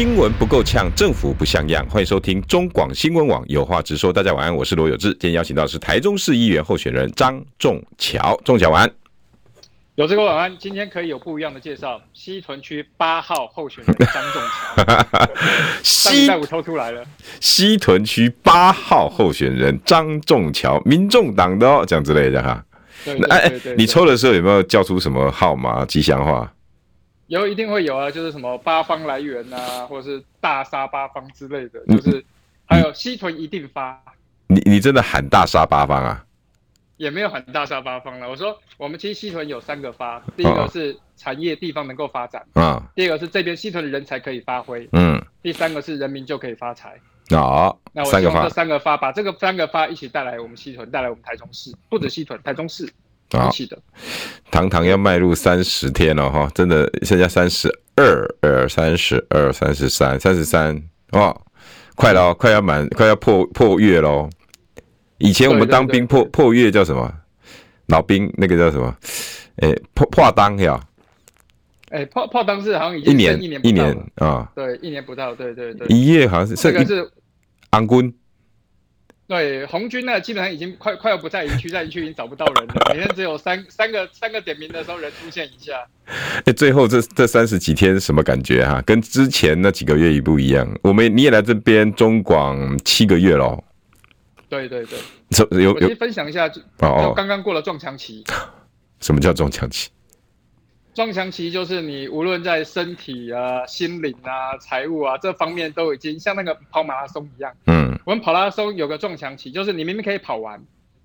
新闻不够呛，政府不像样。欢迎收听中广新闻网有话直说。大家晚安，我是罗有志。今天邀请到的是台中市议员候选人张仲桥。仲桥晚安。有这个晚安，今天可以有不一样的介绍。西屯区八号候选人张仲桥。西在我抽出来了。西屯区八号候选人张仲桥，民众党的哦，这样之类的哈。哎，你抽的时候有没有叫出什么号码、吉祥话？有，一定会有啊，就是什么八方来源啊，或者是大杀八方之类的，就是还有西屯一定发。你你真的喊大杀八方啊？也没有喊大杀八方了。我说我们其实西屯有三个发，第一个是产业地方能够发展啊，哦、第二个是这边西屯的人才可以发挥，嗯，第三个是人民就可以发财。哦，那我希望这三个发把这个三个发一起带来我们西屯，带来我们台中市，不止西屯，台中市。好，堂堂要迈入三十天了哈，真的剩下三十二、二、三十二、三十三、三十三，哦，快了，快要满，快要破破月喽。以前我们当兵破破月叫什么？老兵那个叫什么？哎，破破当呀？哎，破破当是好像已经一年一年一年啊，对，一年不到，对对对，一月好像是这个是安军。对红军呢，基本上已经快快要不在营区，在营区已经找不到人了。每天只有三三个三个点名的时候人出现一下。哎，最后这这三十几天什么感觉哈、啊？跟之前那几个月一不一样？我们你也来这边中广七个月喽。对对对，有有，我先分享一下，哦刚刚过了撞墙期。什么叫撞墙期？撞墙期就是你无论在身体啊、心灵啊、财务啊这方面都已经像那个跑马拉松一样。嗯，我们跑马拉松有个撞墙期，就是你明明可以跑完，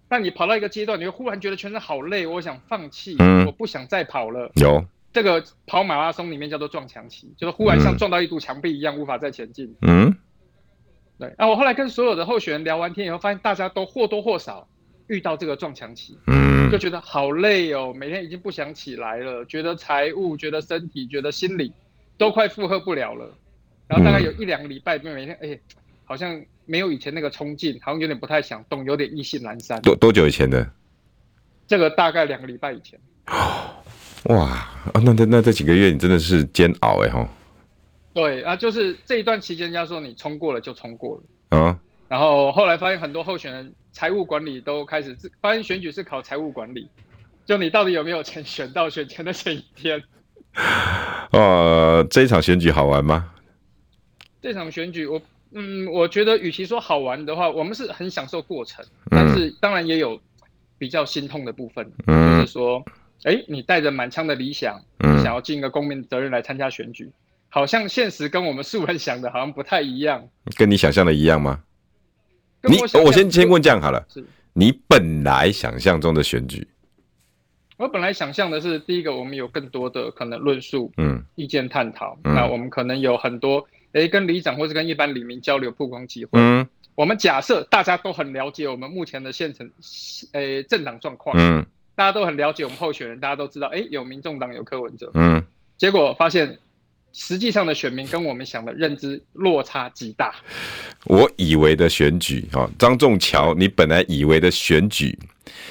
但你跑到一个阶段，你会忽然觉得全身好累，我想放弃，嗯、我不想再跑了。有这个跑马拉松里面叫做撞墙期，就是忽然像撞到一堵墙壁一样，无法再前进。嗯，对。那我后来跟所有的候选人聊完天以后，发现大家都或多或少遇到这个撞墙期。嗯。就觉得好累哦，每天已经不想起来了，觉得财务、觉得身体、觉得心理都快负荷不了了。然后大概有一两个礼拜，每天哎，好像没有以前那个冲劲，好像有点不太想动，有点意兴阑珊。多多久以前的？这个大概两个礼拜以前。哇，啊那那那这几个月你真的是煎熬哎哈。对啊，就是这一段期间，人家说你冲过了就冲过了。嗯。然后后来发现很多候选人财务管理都开始，发现选举是考财务管理，就你到底有没有钱选到选前的前一天。呃，这一场选举好玩吗？这场选举我嗯，我觉得与其说好玩的话，我们是很享受过程，但是当然也有比较心痛的部分，嗯、就是说，哎，你带着满腔的理想，嗯、想要尽一个公民责任来参加选举，好像现实跟我们素人想的好像不太一样。跟你想象的一样吗？你我先先问这样好了，是你本来想象中的选举？我本来想象的是，第一个，我们有更多的可能论述，嗯，意见探讨，嗯、那我们可能有很多，诶、欸，跟里长或是跟一般里民交流曝光机会。嗯，我们假设大家都很了解我们目前的县城，诶、欸，政党状况，嗯，大家都很了解我们候选人，大家都知道，诶、欸，有民众党有柯文哲，嗯，结果发现。实际上的选民跟我们想的认知落差极大。我以为的选举啊，张仲桥，你本来以为的选举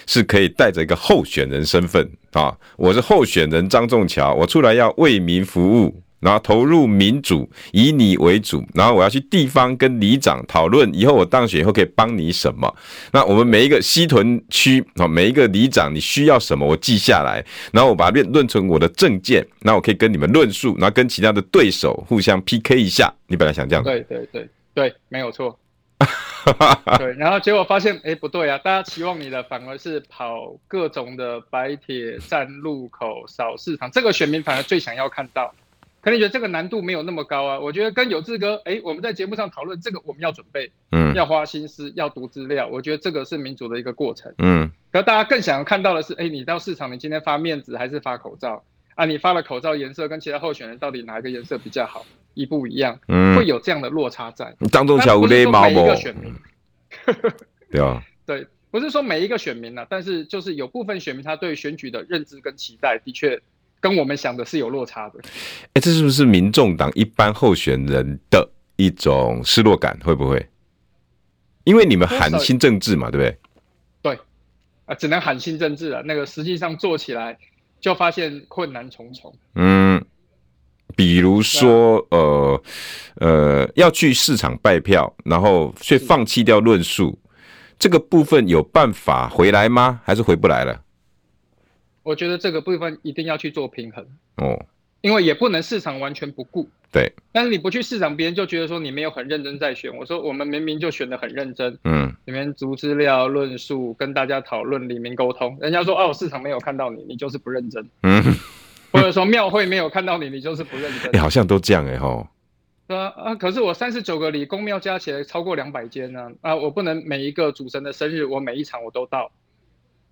是可以带着一个候选人身份啊，我是候选人张仲桥，我出来要为民服务。然后投入民主，以你为主。然后我要去地方跟里长讨论，以后我当选以后可以帮你什么？那我们每一个西屯区啊，每一个里长你需要什么，我记下来，然后我把它论论成我的政见，那我可以跟你们论述，然后跟其他的对手互相 PK 一下。你本来想这样？对对对对，没有错。对，然后结果发现，哎，不对啊！大家期望你的反而是跑各种的白铁站路口、扫市场，这个选民反而最想要看到。可能觉得这个难度没有那么高啊，我觉得跟有志哥，哎，我们在节目上讨论这个，我们要准备，嗯，要花心思，要读资料，我觉得这个是民主的一个过程，嗯。可大家更想要看到的是，哎，你到市场，你今天发面子还是发口罩啊？你发的口罩颜色跟其他候选人到底哪一个颜色比较好，一不一样？嗯，会有这样的落差在。张仲桥无礼貌不？每一个选民，对啊，对。不是说每一个选民啊，但是就是有部分选民他对选举的认知跟期待，的确跟我们想的是有落差的。哎，这是不是民众党一般候选人的一种失落感？会不会？因为你们喊新政治嘛，对不对？对，啊，只能喊新政治了。那个实际上做起来，就发现困难重重。嗯，比如说，呃呃，要去市场拜票，然后却放弃掉论述。这个部分有办法回来吗？还是回不来了？我觉得这个部分一定要去做平衡哦，因为也不能市场完全不顾。对，但是你不去市场，别人就觉得说你没有很认真在选。我说我们明明就选得很认真，嗯，里面读资料、论述、跟大家讨论、里面沟通。人家说哦，市场没有看到你，你就是不认真。嗯，或者说庙会没有看到你，你就是不认真。你，好像都这样哎吼。对啊啊！可是我三十九个里公庙加起来超过两百间呢啊！我不能每一个主神的生日，我每一场我都到。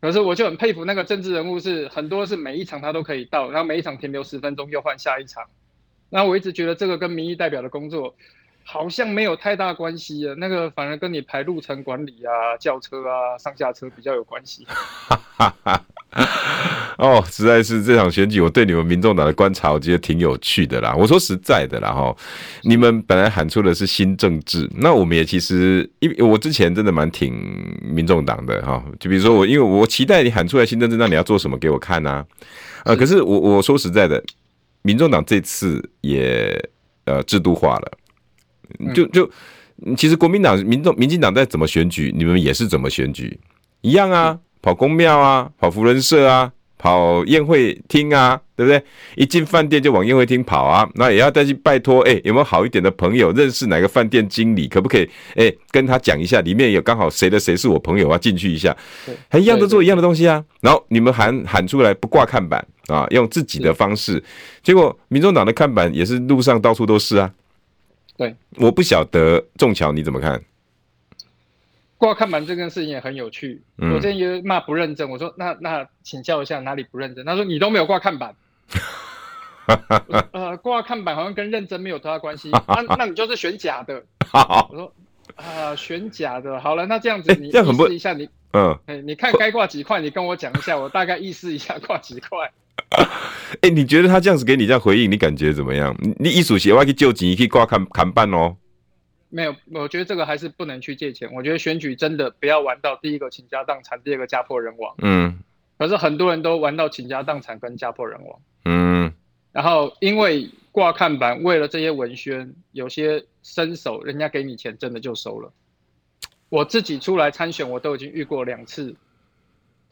可是我就很佩服那个政治人物，是很多是每一场他都可以到，然后每一场停留十分钟又换下一场。然后我一直觉得这个跟民意代表的工作好像没有太大关系啊，那个反而跟你排路程管理啊、轿车啊、上下车比较有关系。哦，实在是这场选举，我对你们民众党的观察，我觉得挺有趣的啦。我说实在的啦，哈，你们本来喊出的是新政治，那我们也其实，因为我之前真的蛮挺民众党的哈。就比如说我，因为我期待你喊出来新政治，那你要做什么给我看呢？呃，可是我我说实在的，民众党这次也呃制度化了，就就其实国民党、民众、民进党在怎么选举，你们也是怎么选举一样啊。跑公庙啊，跑福人社啊，跑宴会厅啊，对不对？一进饭店就往宴会厅跑啊，那也要再去拜托，哎，有没有好一点的朋友认识哪个饭店经理，可不可以？哎，跟他讲一下，里面有刚好谁的谁是我朋友啊，进去一下，还一样都做一样的东西啊。然后你们喊喊出来不挂看板啊，用自己的方式，结果民众党的看板也是路上到处都是啊。对，我不晓得仲桥你怎么看？挂看板这件事情也很有趣。我之前也骂不认真，我说那那请教一下哪里不认真？他说你都没有挂看板。呃，挂看板好像跟认真没有多大关系。那 那你就是选假的。我说啊，选假的。好了，那这样子你意思一下你嗯，哎，你看该挂几块，你跟我讲一下，我大概意思一下挂几块。哎，你觉得他这样子给你这样回应，你感觉怎么样？你艺术协会去救急，可以挂看看板哦。没有，我觉得这个还是不能去借钱。我觉得选举真的不要玩到第一个倾家荡产，第二个家破人亡。嗯。可是很多人都玩到倾家荡产跟家破人亡。嗯。然后因为挂看板，为了这些文宣，有些伸手，人家给你钱，真的就收了。我自己出来参选，我都已经遇过两次，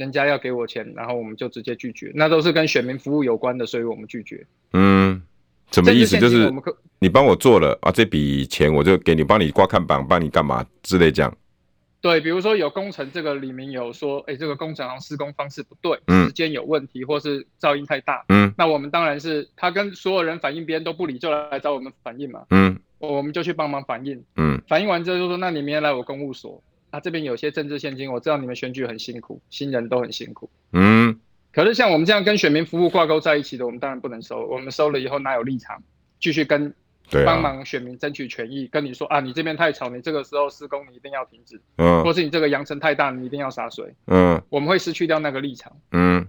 人家要给我钱，然后我们就直接拒绝，那都是跟选民服务有关的，所以我们拒绝。嗯。什么意思？就是你帮我做了啊，这笔钱我就给你，帮你挂看板，帮你干嘛之类这样。对，比如说有工程，这个里面有说，哎，这个工程好像施工方式不对，嗯时间有问题，或是噪音太大。嗯，那我们当然是他跟所有人反映，别人都不理，就来找我们反映嘛。嗯，我们就去帮忙反映。嗯，反映完之后就说，那你明天来我公务所，啊，这边有些政治献金，我知道你们选举很辛苦，新人都很辛苦。嗯。可是像我们这样跟选民服务挂钩在一起的，我们当然不能收。我们收了以后哪有立场继续跟帮忙选民争取权益？跟你说啊，你这边太吵，你这个时候施工你一定要停止。嗯。或是你这个扬尘太大，你一定要洒水。嗯。我们会失去掉那个立场。嗯。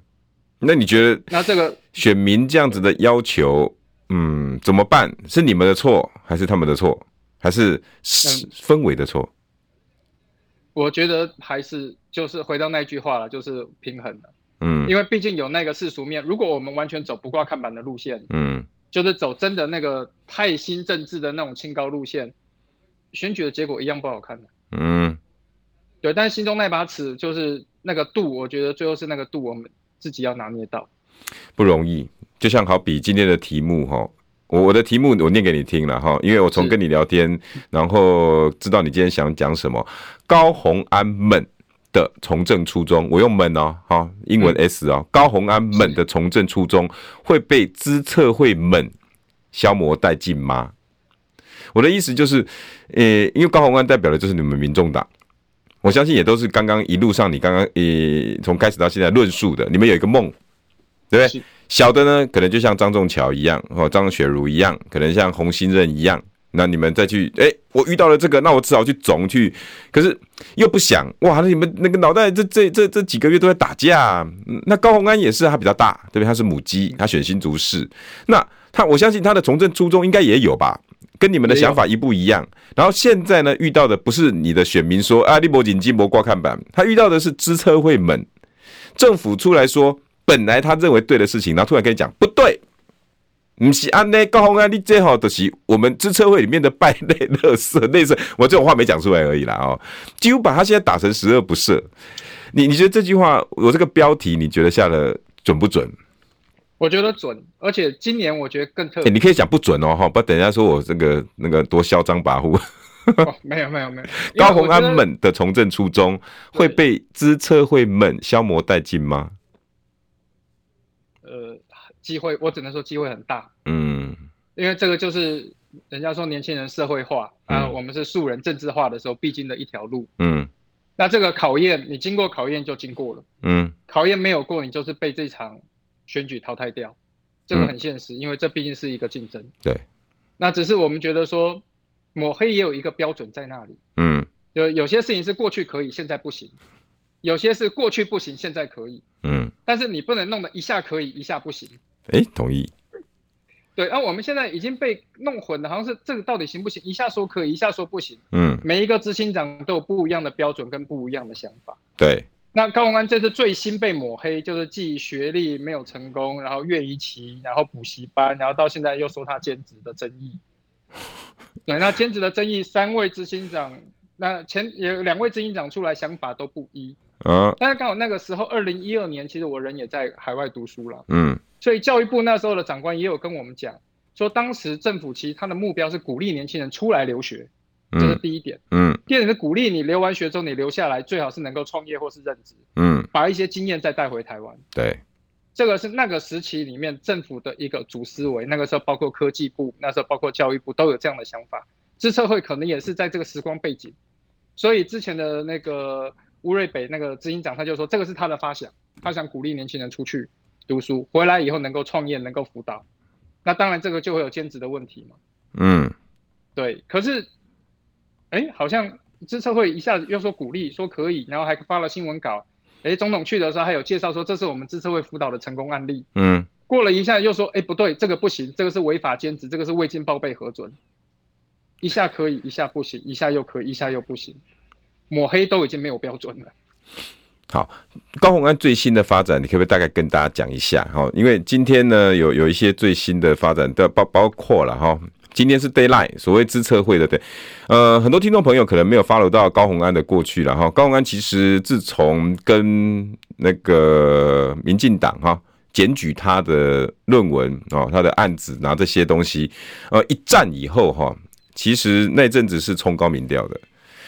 那你觉得那这个选民这样子的要求，嗯，怎么办？是你们的错，还是他们的错，还是氛围的错？我觉得还是就是回到那句话了，就是平衡的。嗯，因为毕竟有那个世俗面，如果我们完全走不挂看板的路线，嗯，就是走真的那个太新政治的那种清高路线，选举的结果一样不好看的。嗯，对，但是心中那把尺就是那个度，我觉得最后是那个度，我们自己要拿捏到，不容易。就像好比今天的题目哈，我我的题目我念给你听了哈，因为我从跟你聊天，然后知道你今天想讲什么，高虹安们的从政初衷，我用们哦，哈，英文 S 哦，高虹安们的从政初衷会被资策会们消磨殆尽吗？我的意思就是，呃，因为高虹安代表的就是你们民众党，我相信也都是刚刚一路上你刚刚呃从开始到现在论述的，你们有一个梦，对不对？小的呢，可能就像张仲桥一样，或张雪茹一样，可能像洪新任一样，那你们再去，哎、欸，我遇到了这个，那我只好去总去，可是又不想，哇，那你们那个脑袋这这这这几个月都在打架、啊。那高虹安也是，他比较大，对不对？他是母鸡，他选新竹市，那他我相信他的从政初衷应该也有吧，跟你们的想法一不一样。然后现在呢，遇到的不是你的选民说啊，立博紧急博挂看板，他遇到的是资策会们，政府出来说，本来他认为对的事情，然后突然跟你讲不对。不是安内高红安，你最好的是我们资策会里面的败类、乐色、类似我这种话没讲出来而已啦哦，几乎把他现在打成十恶不赦。你你觉得这句话，我这个标题你觉得下的准不准？我觉得准，而且今年我觉得更特别。欸、你可以讲不准哦哈，不等一下说我这个那个多嚣张跋扈。哦，没有没有没有，高红安们的从政初衷会被资策会们消磨殆尽吗？机会，我只能说机会很大。嗯，因为这个就是人家说年轻人社会化啊，我们是素人政治化的时候必经的一条路。嗯，那这个考验，你经过考验就经过了。嗯，考验没有过，你就是被这场选举淘汰掉，这个很现实，因为这毕竟是一个竞争。对，那只是我们觉得说抹黑也有一个标准在那里。嗯，有有些事情是过去可以，现在不行。有些是过去不行，现在可以。嗯，但是你不能弄得一下可以，一下不行。哎、欸，同意。对，那、啊、我们现在已经被弄混了，好像是这个到底行不行？一下说可以，一下说不行。嗯，每一个执行长都有不一样的标准跟不一样的想法。对。那高宏安这次最新被抹黑，就是既学历没有成功，然后越一期，然后补习班，然后到现在又说他兼职的争议。对，那兼职的争议，三位执行长，那前有两位执行长出来想法都不一。嗯。但是刚好那个时候，二零一二年，其实我人也在海外读书了。嗯。所以教育部那时候的长官也有跟我们讲，说当时政府其实他的目标是鼓励年轻人出来留学，这是第一点。嗯。第二点是鼓励你留完学之后你留下来，最好是能够创业或是任职。嗯。把一些经验再带回台湾。对。这个是那个时期里面政府的一个主思维，那个时候包括科技部，那时候包括教育部都有这样的想法。资策会可能也是在这个时光背景，所以之前的那个吴瑞北那个执行长他就说，这个是他的发想，他想鼓励年轻人出去。读书回来以后能够创业，能够辅导，那当然这个就会有兼职的问题嘛。嗯，对。可是，哎、欸，好像资策会一下子又说鼓励，说可以，然后还发了新闻稿。哎、欸，总统去的时候还有介绍说，这是我们资策会辅导的成功案例。嗯。过了一下又说，哎、欸，不对，这个不行，这个是违法兼职，这个是未经报备核准。一下可以，一下不行，一下又可以，一下又不行，抹黑都已经没有标准了。好，高虹安最新的发展，你可不可以大概跟大家讲一下？哈，因为今天呢，有有一些最新的发展的包包括了哈，今天是 Deadline，所谓资策会的对，呃，很多听众朋友可能没有 follow 到高虹安的过去了哈。高虹安其实自从跟那个民进党哈检举他的论文哦，他的案子拿这些东西，呃，一战以后哈，其实那阵子是冲高民调的，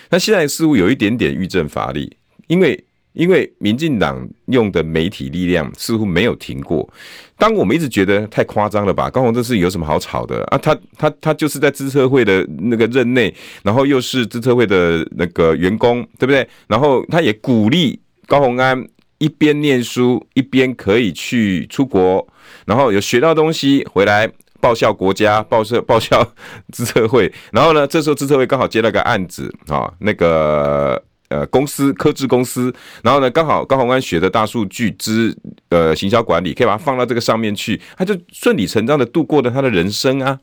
那现在似乎有一点点欲振乏力，因为。因为民进党用的媒体力量似乎没有停过，当我们一直觉得太夸张了吧？高虹这是有什么好吵的啊？他他他就是在资策会的那个任内，然后又是资策会的那个员工，对不对？然后他也鼓励高虹安一边念书一边可以去出国，然后有学到东西回来报效国家，报效 报效资策会。然后呢，这时候资策会刚好接了个案子啊，那个。呃，公司科技公司，然后呢，刚好高宏安学的大数据之呃行销管理，可以把它放到这个上面去，他就顺理成章的度过了他的人生啊。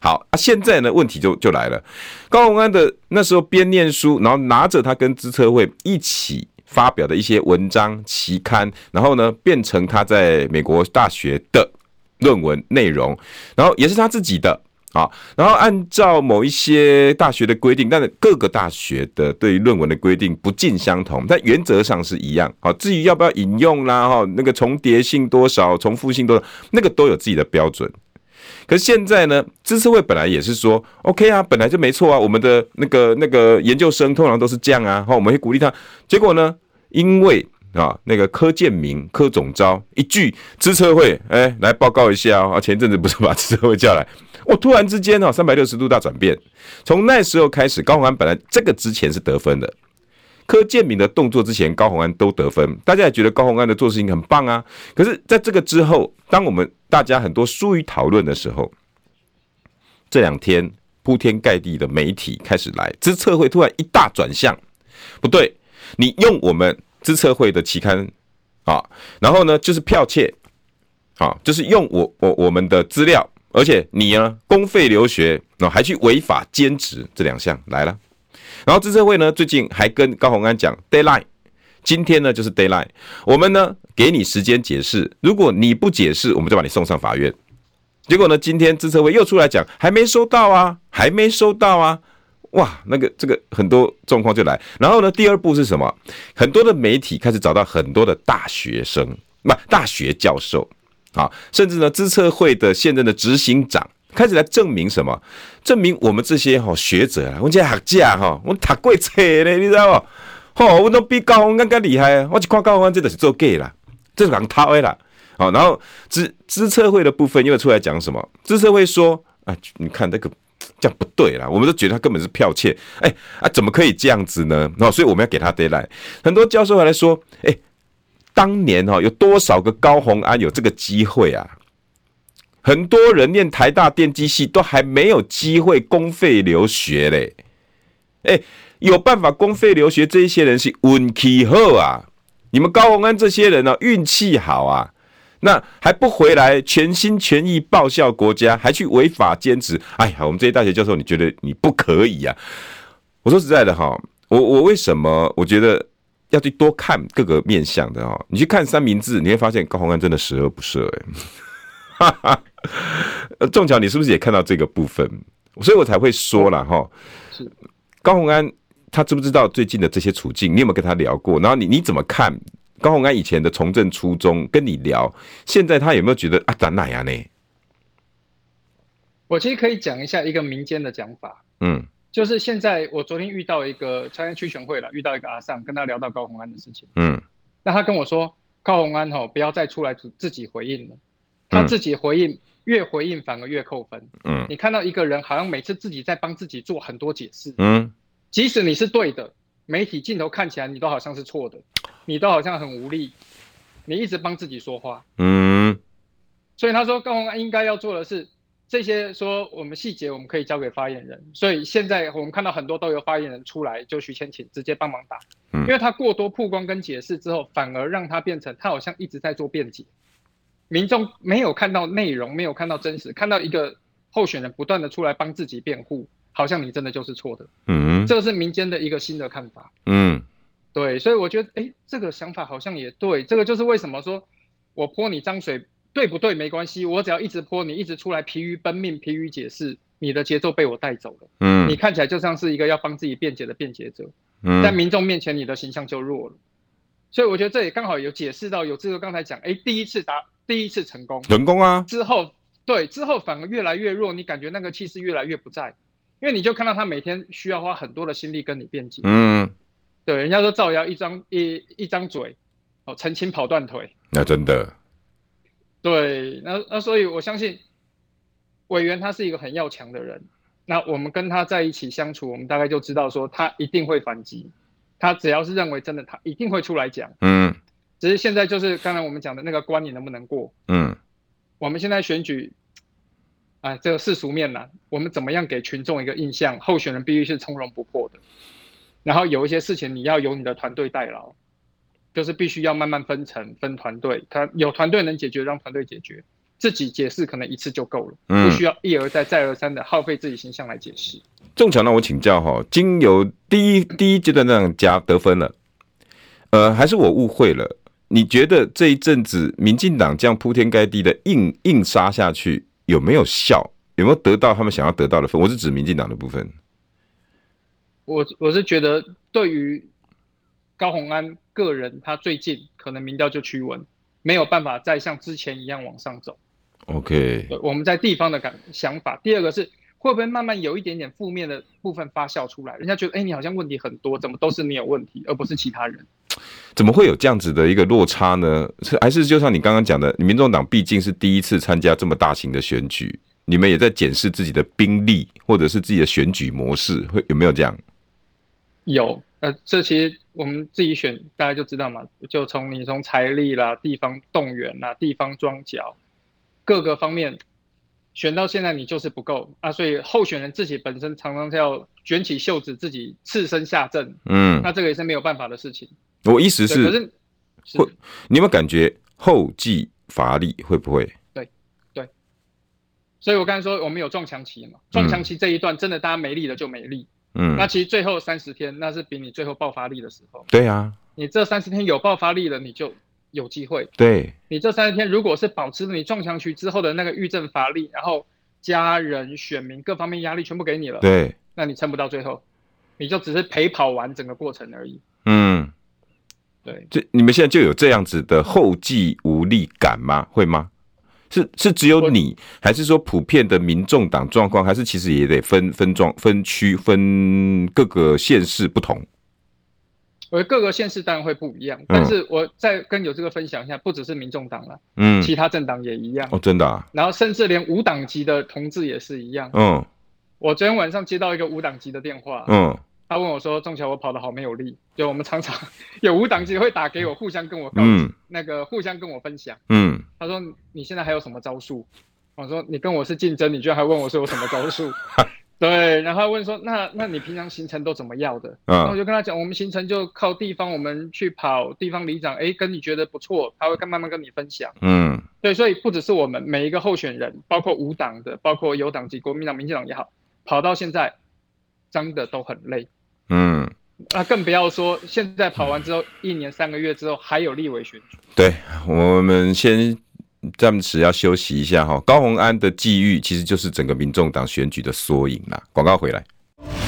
好啊，现在呢，问题就就来了，高宏安的那时候边念书，然后拿着他跟资策会一起发表的一些文章期刊，然后呢，变成他在美国大学的论文内容，然后也是他自己的。啊，然后按照某一些大学的规定，但是各个大学的对于论文的规定不尽相同，但原则上是一样。好，至于要不要引用啦，哈，那个重叠性多少、重复性多少，那个都有自己的标准。可是现在呢，知识会本来也是说，OK 啊，本来就没错啊，我们的那个那个研究生通常都是这样啊，好，我们会鼓励他。结果呢，因为啊，那个柯建铭柯总招一句资策会，哎，来报告一下啊，前阵子不是把资策会叫来。我、突然之间哦，三百六十度大转变。从那时候开始，高虹安本来这个之前是得分的，柯建铭的动作之前，高虹安都得分。大家也觉得高虹安的做事情很棒啊。可是，在这个之后，当我们大家很多疏于讨论的时候，这两天铺天盖地的媒体开始来，资策会突然一大转向，不对，你用我们资策会的期刊啊，然后呢就是剽窃，啊，就是用我我我们的资料，而且你呢公费留学，然后还去违法兼职，这两项来了，然后资策会呢最近还跟高虹安讲 deadline，今天呢就是 deadline，我们呢给你时间解释，如果你不解释，我们就把你送上法院。结果呢？今天资策会又出来讲，还没收到啊，还没收到啊！哇，那个这个很多状况就来。然后呢，第二步是什么？很多的媒体开始找到很多的大学生，不，大学教授啊，甚至呢，资策会的现任的执行长开始来证明什么？证明我们这些哈学者啊，我们这学者哈，我们读过册呢，你知道不？吼，我都比高虹安更厉害！我一看高虹安，真的是做假啦，这是人偷的啦。好，然后资资策会的部分又出来讲什么？资策会说啊，你看这个这样不对啦，我们都觉得他根本是剽窃，哎啊，怎么可以这样子呢？哦，所以我们要给他 delay。很多教授还来说，哎，当年哈有多少个高虹安有这个机会啊？很多人念台大电机系都还没有机会公费留学嘞，哎，有办法公费留学这一些人是运气好啊，你们高虹安这些人呢运气好啊。那还不回来，全心全意报效国家，还去违法兼职？哎呀，我们这些大学教授，你觉得你不可以呀、啊？我说实在的哈，我我为什么我觉得要去多看各个面向的哈？你去看三明治，你会发现高虹安真的十恶不赦哎。哈哈，仲桥，你是不是也看到这个部分？所以我才会说了哈。是高虹安，他知不知道最近的这些处境？你有没有跟他聊过？然后你你怎么看？高虹安以前的从政初衷跟你聊，现在他有没有觉得啊，咱哪样呢？我其实可以讲一下一个民间的讲法，嗯，就是现在我昨天遇到一个参加区选会了，遇到一个阿尚，跟他聊到高虹安的事情，嗯，那他跟我说，高虹安吼不要再出来自己回应了，他自己回应越回应反而越扣分，嗯，你看到一个人好像每次自己在帮自己做很多解释，嗯，即使你是对的。媒体镜头看起来你都好像是错的，你都好像很无力，你一直帮自己说话。嗯，所以他说高虹安应该要做的是这些，说我们细节我们可以交给发言人。所以现在我们看到很多都有发言人出来，就徐千晴直接帮忙打，因为他过多曝光跟解释之后，反而让他变成他好像一直在做辩解，民众没有看到内容，没有看到真实，看到一个候选人不断的出来帮自己辩护。好像你真的就是错的，嗯，这个是民间的一个新的看法，嗯，对，所以我觉得，哎，这个想法好像也对，这个就是为什么说我泼你脏水对不对没关系，我只要一直泼你，一直出来疲于奔命、疲于解释，你的节奏被我带走了，嗯，你看起来就像是一个要帮自己辩解的辩解者，嗯，在民众面前你的形象就弱了，所以我觉得这也刚好有解释到有这个刚才讲，哎，第一次打第一次成功，成功啊，之后对之后反而越来越弱，你感觉那个气势越来越不在。因为你就看到他每天需要花很多的心力跟你辩解，嗯，对，人家说造谣一张一一张嘴，哦，澄清跑断腿，那真的，对，那那所以我相信委员他是一个很要强的人，那我们跟他在一起相处，我们大概就知道说他一定会反击，他只要是认为真的，他一定会出来讲，嗯，只是现在就是刚才我们讲的那个关你能不能过，嗯，我们现在选举。哎，这个世俗面呢，我们怎么样给群众一个印象？候选人必须是从容不迫的，然后有一些事情你要由你的团队代劳，就是必须要慢慢分层、分团队。他有团队能解决，让团队解决；自己解释可能一次就够了，不需要一而再、再而三的耗费自己形象来解释。仲桥，那我请教哈，经由第一第一阶段那样加得分了，呃，还是我误会了？你觉得这一阵子民进党这样铺天盖地的硬硬杀下去？有没有效？有没有得到他们想要得到的分？我是指民进党的部分。我我是觉得，对于高虹安个人，他最近可能民调就趋稳，没有办法再像之前一样往上走。OK，我们在地方的感想法。第二个是，会不会慢慢有一点点负面的部分发酵出来？人家觉得，哎，你好像问题很多，怎么都是你有问题，而不是其他人？怎么会有这样子的一个落差呢？是还是就像你刚刚讲的，民众党毕竟是第一次参加这么大型的选举，你们也在检视自己的兵力或者是自己的选举模式，会有没有这样？有，呃，这其实我们自己选，大家就知道嘛，就从你从财力啦、地方动员啦、地方装脚各个方面，选到现在你就是不够啊，所以候选人自己本身常常是要卷起袖子自己赤身下阵，嗯，那这个也是没有办法的事情。我意思是，可是，是会你有没有感觉后继乏力？会不会？对对，所以我刚才说我们有撞墙期嘛，撞墙期这一段真的大家没力了就没力，嗯，那其实最后三十天那是比你最后爆发力的时候，对啊，你这三十天有爆发力了，你就。有机会，对你这三十天，如果是保持了你撞墙区之后的那个预震乏力，然后家人、选民各方面压力全部给你了，对，那你撑不到最后，你就只是陪跑完整个过程而已。嗯，对，这你们现在就有这样子的后继无力感吗？会吗？是是只有你，还是说普遍的民众党状况，还是其实也得分分状分区分各个县市不同？我各个县市当然会不一样，但是我再跟有这个分享一下，不只是民众党了，嗯，其他政党也一样哦，真的啊，然后甚至连无党籍的同志也是一样，嗯，我昨天晚上接到一个无党籍的电话，嗯，他问我说：“仲桥，我跑得好没有力。”就我们常常有无党籍会打给我，互相跟我告，那个互相跟我分享，嗯，他说：“你现在还有什么招数？”我说：“你跟我是竞争，你居然还问我说有什么招数？”对，然后问说，那那你平常行程都怎么要的？嗯，然后我就跟他讲，我们行程就靠地方，我们去跑地方里长，哎，跟你觉得不错，他会跟慢慢跟你分享。嗯，对，所以不只是我们每一个候选人，包括无党的，包括有党籍国民党、民进党也好，跑到现在真的都很累。嗯，那更不要说现在跑完之后，一年三个月之后还有立委选举。对，我们先。暂时要休息一下哈，高虹安的际遇其实就是整个民众党选举的缩影啦。广告回来，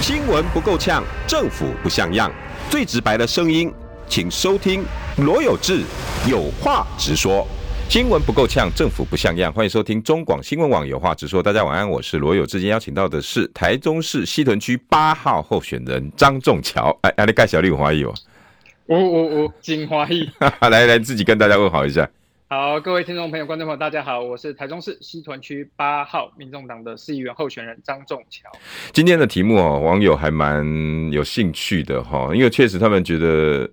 新闻不够呛，政府不像样，最直白的声音，请收听罗有志有话直说。新闻不够呛，政府不像样，欢迎收听中广新闻网有话直说。大家晚安，我是罗友志。今天邀请到的是台中市西屯区八号候选人张仲桥。哎，阿你盖小丽有怀疑哦？我我我真怀疑。来来，自己跟大家问好一下。好，各位听众朋友、观众朋友，大家好，我是台中市西屯区八号民众党的市议员候选人张仲桥。今天的题目哦，网友还蛮有兴趣的哈，因为确实他们觉得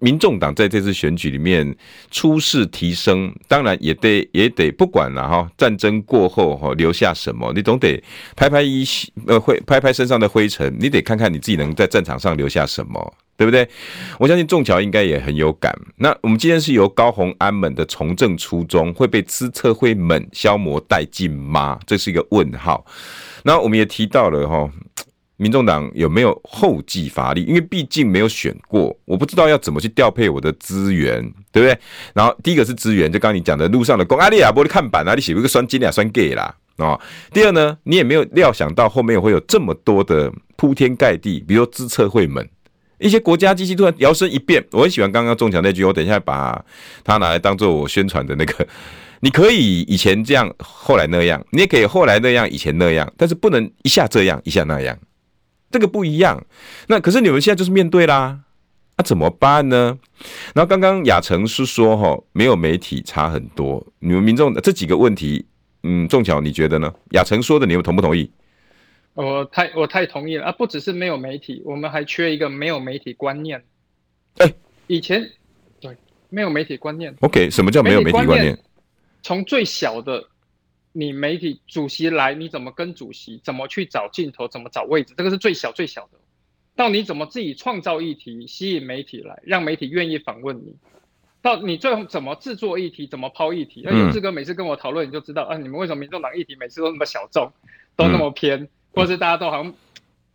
民众党在这次选举里面初试提升，当然也得也得不管了哈，战争过后哈留下什么，你总得拍拍衣呃灰拍拍身上的灰尘，你得看看你自己能在战场上留下什么。对不对？我相信仲桥应该也很有感。那我们今天是由高虹安们的从政初衷会被资策会们消磨殆尽吗？这是一个问号。那我们也提到了哈，民众党有没有后继乏力？因为毕竟没有选过，我不知道要怎么去调配我的资源，对不对？然后第一个是资源，就刚刚你讲的路上的公阿利亚玻璃看板啊，你写一个酸金啊酸 gay 啦啊。第二呢，你也没有料想到后面会有这么多的铺天盖地，比如说资策会们。一些国家机器突然摇身一变，我很喜欢刚刚中奖那句，我等一下把它拿来当做我宣传的那个。你可以以前这样，后来那样，你也可以后来那样，以前那样，但是不能一下这样，一下那样，这个不一样。那可是你们现在就是面对啦，那、啊、怎么办呢？然后刚刚亚成是说，哈，没有媒体差很多。你们民众这几个问题，嗯，仲巧你觉得呢？亚成说的，你们同不同意？我太我太同意了啊！不只是没有媒体，我们还缺一个没有媒体观念。哎、欸，以前对没有媒体观念。OK，什么叫没有媒体观念？从最小的你媒体主席来，你怎么跟主席？怎么去找镜头？怎么找位置？这个是最小最小的。到你怎么自己创造议题，吸引媒体来，让媒体愿意访问你？到你最后怎么制作议题？怎么抛议题？那有志哥每次跟我讨论，你就知道、嗯、啊，你们为什么民众党议题每次都那么小众，都那么偏？嗯或是大家都好像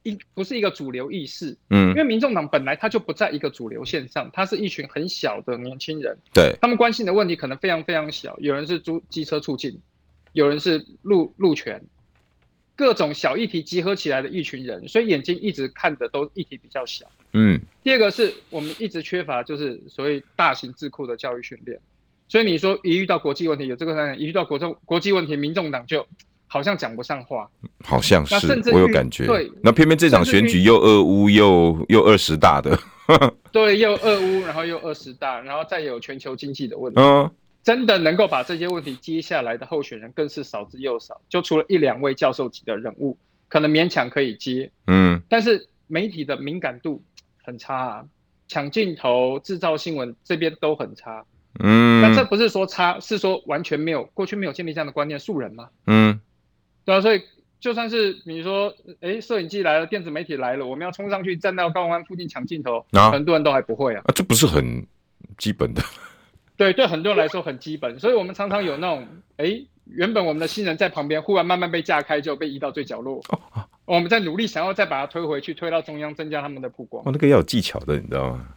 一不是一个主流意识，嗯，因为民众党本来他就不在一个主流线上，他是一群很小的年轻人，对，他们关心的问题可能非常非常小，有人是租机车促进，有人是路路权，各种小议题集合起来的一群人，所以眼睛一直看的都议题比较小，嗯。第二个是我们一直缺乏就是所谓大型智库的教育训练，所以你说一遇到国际问题有这个，一遇到国中国际问题，民众党就。好像讲不上话，好像是，我有感觉。对，那偏偏这场选举又二乌又又二十大的，对，又二乌，然后又二十大，然后再有全球经济的问题。嗯，真的能够把这些问题接下来的候选人更是少之又少，就除了一两位教授级的人物，可能勉强可以接。嗯，但是媒体的敏感度很差啊，抢镜头、制造新闻这边都很差。嗯，那这不是说差，是说完全没有，过去没有建立这样的观念，素人嘛。嗯。对啊，所以就算是你说，哎，摄影机来了，电子媒体来了，我们要冲上去站到高虹安附近抢镜头，啊，很多人都还不会啊。啊，这不是很基本的？对，对很多人来说很基本，所以我们常常有那种，哎，原本我们的新人在旁边，忽然慢慢被架开，就被移到最角落。哦我们在努力想要再把它推回去，推到中央，增加他们的曝光。哦，那个要有技巧的，你知道吗？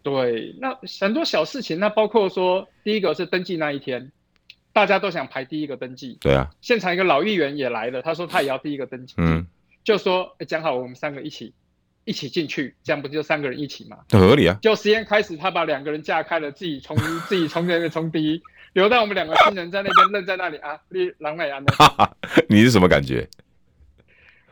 对，那很多小事情，那包括说，第一个是登记那一天，大家都想排第一个登记。对啊。现场一个老议员也来了，他说他也要第一个登记。嗯。就说讲好，我们三个一起一起进去，这样不就三个人一起吗？合理啊。就实验开始，他把两个人架开了，自己从 自己从那边冲第一，留到我们两个新人在那边愣在那里 啊，你狼狈啊！你是什么感觉？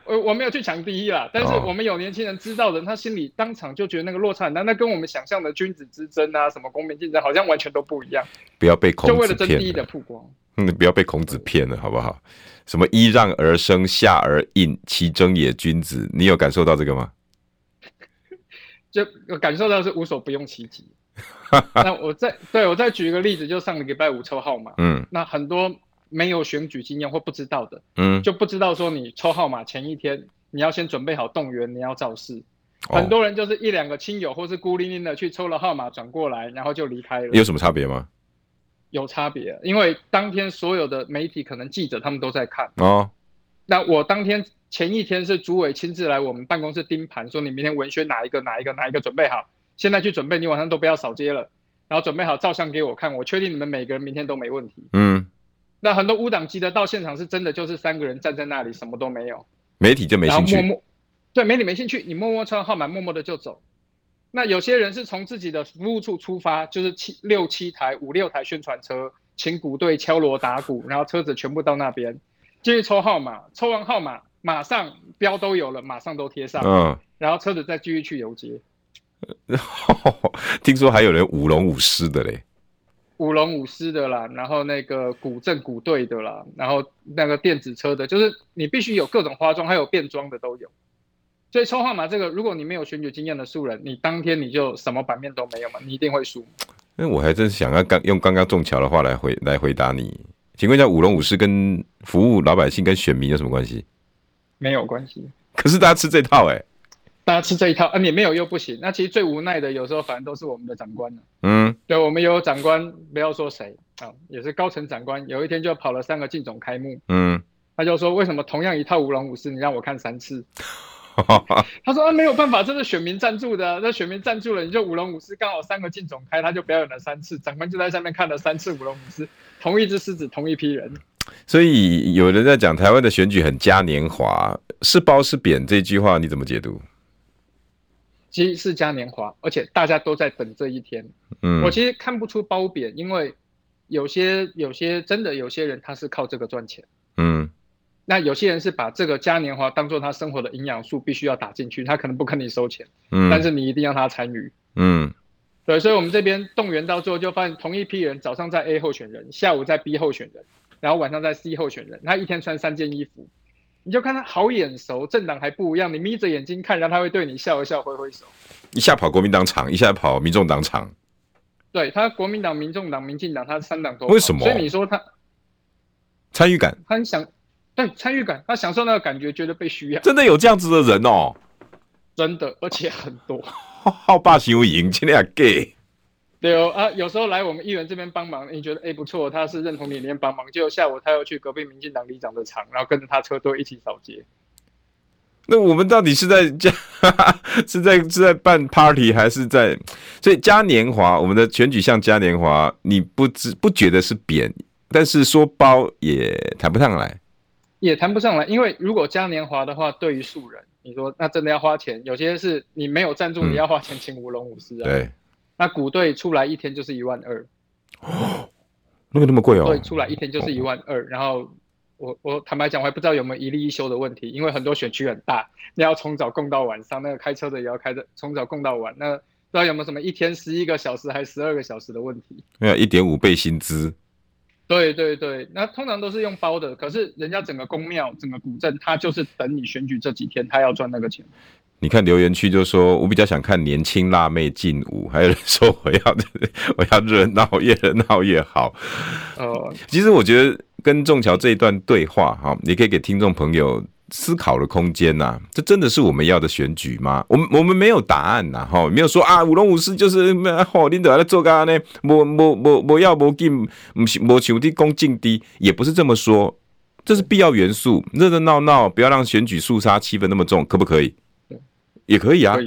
我我没有去抢第一啦，但是我们有年轻人知道的，他心里当场就觉得那个落差很大，那跟我们想象的君子之争啊，什么公平竞争，好像完全都不一样。不要被孔子。就为了争第一的曝光。嗯，不要被孔子骗了，好不好？什么揖让而生，下而应，其争也君子。你有感受到这个吗？就感受到是无所不用其极。那我再对我再举一个例子，就上个礼拜五抽号码，嗯，那很多。没有选举经验或不知道的，嗯，就不知道说你抽号码前一天你要先准备好动员，你要造势。哦。很多人就是一两个亲友或是孤零零的去抽了号码转过来，然后就离开了。有什么差别吗？有差别，因为当天所有的媒体可能记者他们都在看哦。那我当天前一天是主委亲自来我们办公室盯盘，说你明天文宣哪一个哪一个哪一个准备好，现在去准备，你晚上都不要扫街了，然后准备好照相给我看，我确定你们每个人明天都没问题。嗯。那很多无党籍的到现场是真的，就是三个人站在那里，什么都没有，媒体就没兴趣。默默对，媒体没兴趣，你默默抽号码，默默的就走。那有些人是从自己的服务处出发，就是七六七台、五六台宣传车，请鼓队敲锣打鼓，然后车子全部到那边进去抽号码，抽完号码马上标都有了，马上都贴上，嗯，然后车子再继续去游街。听说还有人舞龙舞狮的嘞。舞龙舞狮的啦，然后那个古镇古队的啦，然后那个电子车的，就是你必须有各种花装，还有变装的都有。所以抽号码这个，如果你没有选举经验的素人，你当天你就什么版面都没有嘛，你一定会输。那我还真是想要刚用刚刚中桥的话来回来回答你，请问一下，舞龙舞狮跟服务老百姓跟选民有什么关系？没有关系。可是大家吃这套哎、欸。大家吃这一套，啊，你没有又不行。那其实最无奈的，有时候反正都是我们的长官了。嗯，对，我们有长官，不要说谁啊，也是高层长官。有一天就跑了三个竞总开幕，嗯，他就说，为什么同样一套舞龙舞狮，你让我看三次？他说啊，没有办法，这是选民赞助的，那选民赞助了，你就舞龙舞狮刚好三个竞总开，他就表演了三次，长官就在上面看了三次舞龙舞狮，同一只狮子，同一批人。所以有人在讲台湾的选举很嘉年华，是褒是贬？这句话你怎么解读？其实是嘉年华，而且大家都在等这一天。嗯，我其实看不出褒贬，因为有些有些真的有些人他是靠这个赚钱。嗯，那有些人是把这个嘉年华当做他生活的营养素，必须要打进去，他可能不跟你收钱。嗯，但是你一定要他参与。嗯，对，所以我们这边动员到最后，就发现同一批人早上在 A 候选人，下午在 B 候选人，然后晚上在 C 候选人，他一天穿三件衣服。你就看他好眼熟，政党还不一样。你眯着眼睛看，然后他会对你笑一笑，挥挥手。一下跑国民党场，一下跑民众党场。对他，国民党、民众党、民进党，他三党都。为什么？所以你说他参与感，他很想对参与感，他享受那个感觉，觉得被需要。真的有这样子的人哦，真的，而且很多。好霸行为赢，今天还 gay。对哦啊，有时候来我们议员这边帮忙，你觉得哎不错，他是认同理念帮忙，结果下午他又去隔壁民进党里长的场，然后跟着他车队一起扫街。那我们到底是在 嘉是在是在办 party 还是在？所以嘉年华，我们的选举像嘉年华，你不知不觉得是贬，但是说包也谈不上来，也谈不上来，因为如果嘉年华的话，对于素人，你说那真的要花钱，有些是你没有赞助，你要花钱请舞龙舞狮啊。对。那股队出来一天就是一万二，哦，那个那么贵哦。对，出来一天就是一万二，然后我我坦白讲，我还不知道有没有一例一休的问题，因为很多选区很大，你要从早供到晚上，那个开车的也要开着从早供到晚，那不知道有没有什么一天十一个小时还是十二个小时的问题？没有，一点五倍薪资。对对对，那通常都是用包的，可是人家整个宫庙、整个古镇，他就是等你选举这几天，他要赚那个钱。你看留言区就说，我比较想看年轻辣妹劲舞，还有人说我要 我要热闹，越热闹越好。哦，其实我觉得跟仲桥这一段对话哈，也可以给听众朋友思考的空间呐。这真的是我们要的选举吗？我们我们没有答案呐，哈，没有说啊，舞龙舞狮就是吼，领导来做干呢？无无无无要无紧，不是无像的恭敬的，也不是这么说。这是必要元素，热热闹闹，不要让选举肃杀气氛那么重，可不可以？也可以啊。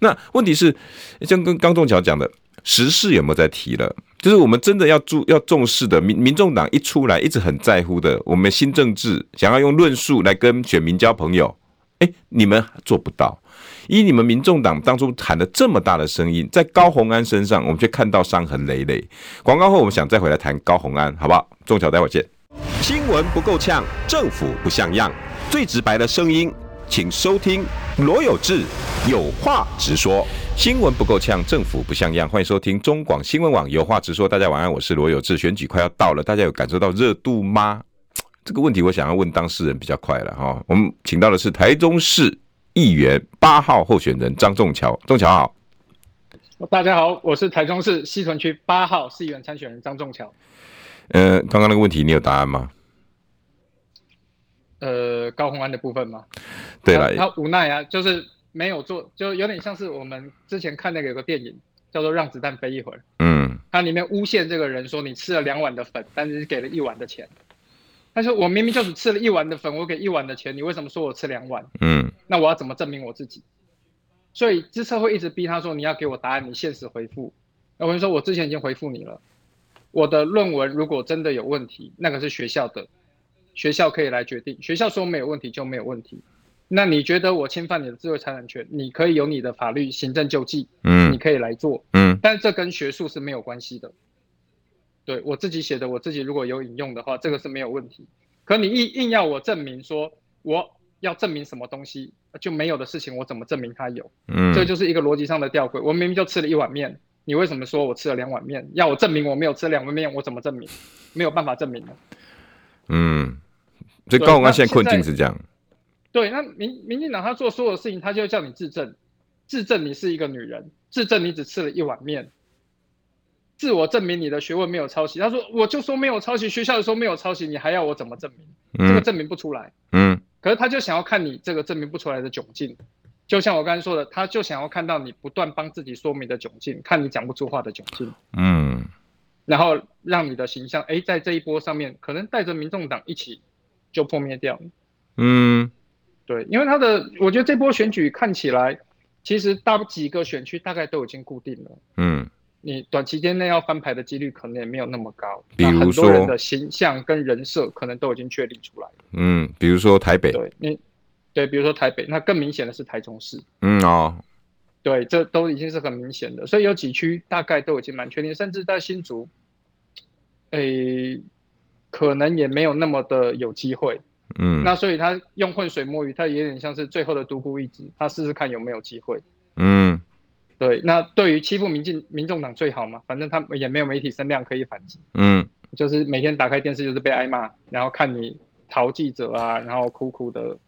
那问题是，像跟刚仲桥讲的，时事有没有在提了？就是我们真的要注要重视的，民民众党一出来，一直很在乎的，我们新政治想要用论述来跟选民交朋友，哎，你们做不到。以你们民众党当初喊的这么大的声音，在高虹安身上，我们却看到伤痕累累。广告后，我们想再回来谈高虹安，好不好？仲桥，待会儿见。新闻不够呛，政府不像样，最直白的声音，请收听罗有志有话直说。新闻不够呛，政府不像样，欢迎收听中广新闻网有话直说。大家晚安，我是罗有志。选举快要到了，大家有感受到热度吗？这个问题我想要问当事人比较快了哈。我们请到的是台中市议员八号候选人张仲桥，仲桥好。大家好，我是台中市西屯区八号市议员参选人张仲桥。呃，刚刚那个问题你有答案吗？呃，高洪安的部分吗？对了，他无奈啊，就是没有做，就有点像是我们之前看那个有个电影叫做《让子弹飞一会儿》。嗯，它里面诬陷这个人说你吃了两碗的粉，但是给了一碗的钱。他说我明明就只吃了一碗的粉，我给一碗的钱，你为什么说我吃两碗？嗯，那我要怎么证明我自己？所以资策会一直逼他说你要给我答案，你现实回复。那我就说我之前已经回复你了。我的论文如果真的有问题，那个是学校的，学校可以来决定。学校说没有问题就没有问题。那你觉得我侵犯你的智慧财产权，你可以有你的法律行政救济，嗯，你可以来做，嗯，但这跟学术是没有关系的。对，我自己写的，我自己如果有引用的话，这个是没有问题。可你硬硬要我证明说我要证明什么东西就没有的事情，我怎么证明它有？嗯，这就是一个逻辑上的吊诡。我明明就吃了一碗面。你为什么说我吃了两碗面？要我证明我没有吃两碗面，我怎么证明？没有办法证明的。嗯，所以高虹安现在困境是这样。对，那民民进党他做所有的事情，他就叫你自证，自证你是一个女人，自证你只吃了一碗面，自我证明你的学问没有抄袭。他说我就说没有抄袭，学校说没有抄袭，你还要我怎么证明？嗯、这个证明不出来。嗯，可是他就想要看你这个证明不出来的窘境。就像我刚才说的，他就想要看到你不断帮自己说明的窘境，看你讲不出话的窘境，嗯，然后让你的形象，哎，在这一波上面，可能带着民众党一起就破灭掉，嗯，对，因为他的，我觉得这波选举看起来，其实大几个选区大概都已经固定了，嗯，你短期间内要翻牌的几率可能也没有那么高，比如说，很多人的形象跟人设可能都已经确立出来，嗯，比如说台北，对你。对，比如说台北，那更明显的是台中市。嗯哦，对，这都已经是很明显的，所以有几区大概都已经蛮确定，甚至在新竹，诶，可能也没有那么的有机会。嗯，那所以他用浑水摸鱼，他有点像是最后的独孤一掷，他试试看有没有机会。嗯，对，那对于欺负民进民众党最好嘛，反正他也没有媒体声量可以反击。嗯，就是每天打开电视就是被挨骂，然后看你逃记者啊，然后苦苦的。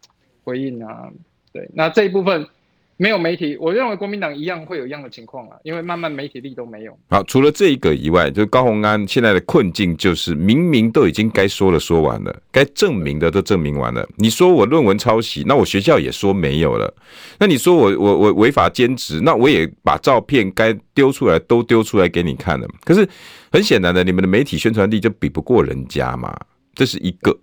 回应啊，对，那这一部分没有媒体，我认为国民党一样会有一样的情况啊，因为慢慢媒体力都没有。好，除了这一个以外，就是高虹安现在的困境就是，明明都已经该说的说完了，该证明的都证明完了。你说我论文抄袭，那我学校也说没有了。那你说我我我违法兼职，那我也把照片该丢出来都丢出来给你看了。可是很显然的，你们的媒体宣传力就比不过人家嘛，这是一个。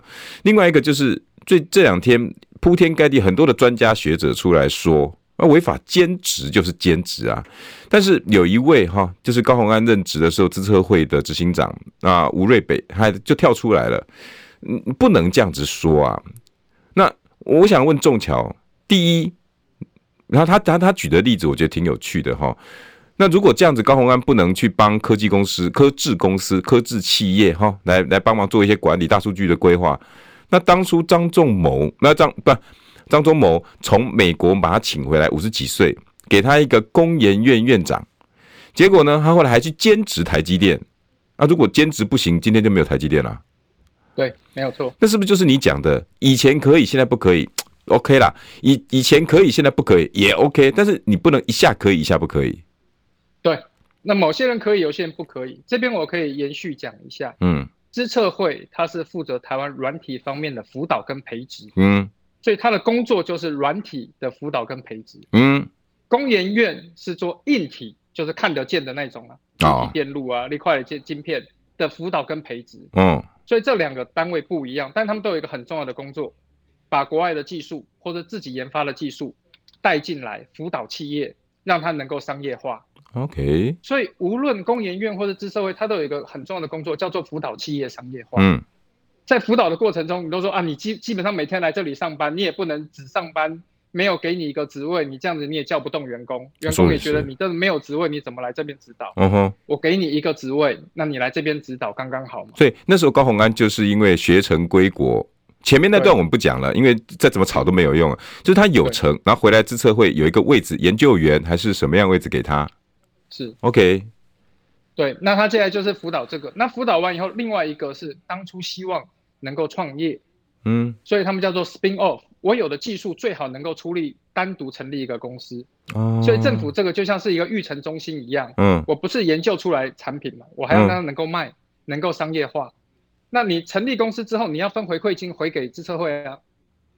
另外一个就是最这两天。铺天盖地，很多的专家学者出来说，那违法兼职就是兼职啊。但是有一位哈，就是高虹安任职的时候，资策会的执行长啊，吴瑞北，他就跳出来了，嗯，不能这样子说啊。那我想问仲桥，第一，然后他他他举的例子，我觉得挺有趣的哈。那如果这样子，高虹安不能去帮科技公司、科技公司、科技企业哈，来来帮忙做一些管理、大数据的规划。那当初张仲谋，那张不张忠谋从美国把他请回来，五十几岁，给他一个工研院院长，结果呢，他后来还去兼职台积电。那如果兼职不行，今天就没有台积电了。对，没有错。那是不是就是你讲的，以前可以，现在不可以？OK 啦，以以前可以，现在不可以，也 OK。但是你不能一下可以，一下不可以。对，那某些人可以，有些人不可以。这边我可以延续讲一下。嗯。资策会它是负责台湾软体方面的辅导跟培植，嗯，所以他的工作就是软体的辅导跟培植。嗯，工研院是做硬体，就是看得见的那种啊，哦，电路啊，那块晶晶片的辅导跟培植。嗯，所以这两个单位不一样，但他们都有一个很重要的工作，把国外的技术或者自己研发的技术带进来，辅导企业，让它能够商业化。OK，所以无论工研院或者资策会，它都有一个很重要的工作，叫做辅导企业商业化。嗯，在辅导的过程中，你都说啊，你基基本上每天来这里上班，你也不能只上班，没有给你一个职位，你这样子你也叫不动员工，员工也觉得你这没有职位，你怎么来这边指导？嗯哼，我给你一个职位，那你来这边指导刚刚好嘛。所以那时候高虹安就是因为学成归国。前面那段我们不讲了，因为再怎么吵都没有用。就是他有成，然后回来自测会有一个位置，研究员还是什么样位置给他？是 OK。对，那他接下来就是辅导这个。那辅导完以后，另外一个是当初希望能够创业，嗯，所以他们叫做 spin off。我有的技术最好能够出力，单独成立一个公司。哦。所以政府这个就像是一个育成中心一样。嗯。我不是研究出来产品嘛，我还要让它能够卖，能够商业化。那你成立公司之后，你要分回馈金回给资策会啊。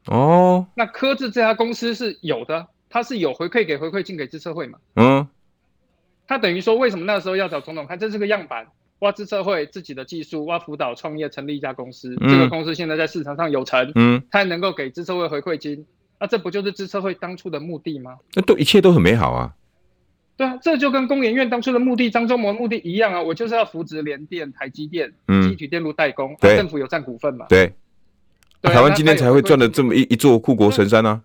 哦。那科智这家公司是有的，它是有回馈给回馈金给资策会嘛？嗯。它等于说，为什么那时候要找总统看？这是个样板，挖资社会自己的技术，挖辅导创业成立一家公司。嗯。这个公司现在在市场上有成，嗯，他还能够给资社会回馈金，那这不就是资社会当初的目的吗？那都一切都很美好啊。对啊，这就跟工研院当初的目的，张忠谋目的一样啊，我就是要扶植联电、台积电、积体电路代工，对，政府有占股份嘛？对，台湾今天才会赚了这么一一座护国神山呢。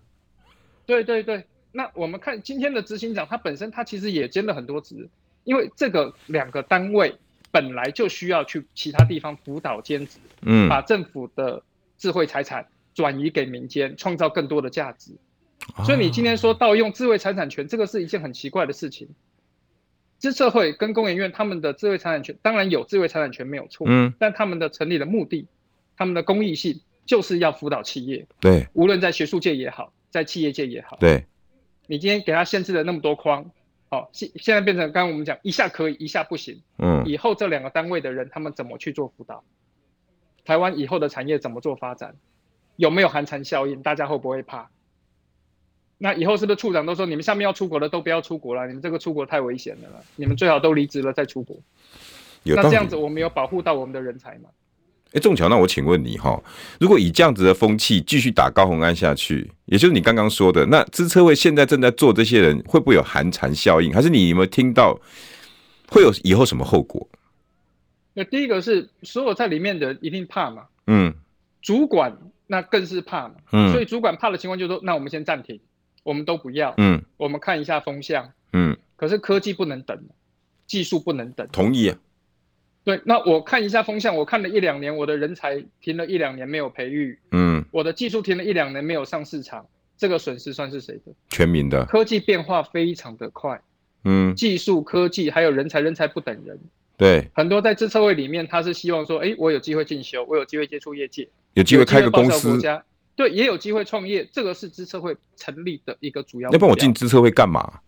对对对，那我们看今天的执行长，他本身他其实也兼了很多职，因为这个两个单位本来就需要去其他地方辅导兼职，嗯，把政府的智慧财产转移给民间，创造更多的价值。所以你今天说盗用智慧财产权，这个是一件很奇怪的事情。资社会跟工研院他们的智慧财产权当然有智慧财产权没有错，嗯，但他们的成立的目的，他们的公益性就是要辅导企业，对，无论在学术界也好，在企业界也好，对。你今天给他限制了那么多框，好，现现在变成刚刚我们讲一下可以，一下不行，嗯，以后这两个单位的人他们怎么去做辅导？台湾以后的产业怎么做发展？有没有寒蝉效应？大家会不会怕？那以后是不是处长都说，你们下面要出国的都不要出国了？你们这个出国太危险了，你们最好都离职了再出国。那这样子我们有保护到我们的人才吗？哎，仲桥，那我请问你哈，如果以这样子的风气继续打高红安下去，也就是你刚刚说的，那资策会现在正在做这些人会不会有寒蝉效应？还是你有没有听到会有以后什么后果？那第一个是所有在里面的人一定怕嘛，嗯，主管那更是怕嘛，嗯，所以主管怕的情况就是说，那我们先暂停。我们都不要，嗯，我们看一下风向，嗯，可是科技不能等，技术不能等，同意啊。对，那我看一下风向，我看了一两年，我的人才停了一两年没有培育，嗯，我的技术停了一两年没有上市场，这个损失算是谁的？全民的。科技变化非常的快，嗯，技术、科技还有人才，人才不等人。对，很多在支策会里面，他是希望说，哎，我有机会进修，我有机会接触业界，有机会开个公司。对，也有机会创业，这个是资策会成立的一个主要。要不然我进资策会干嘛？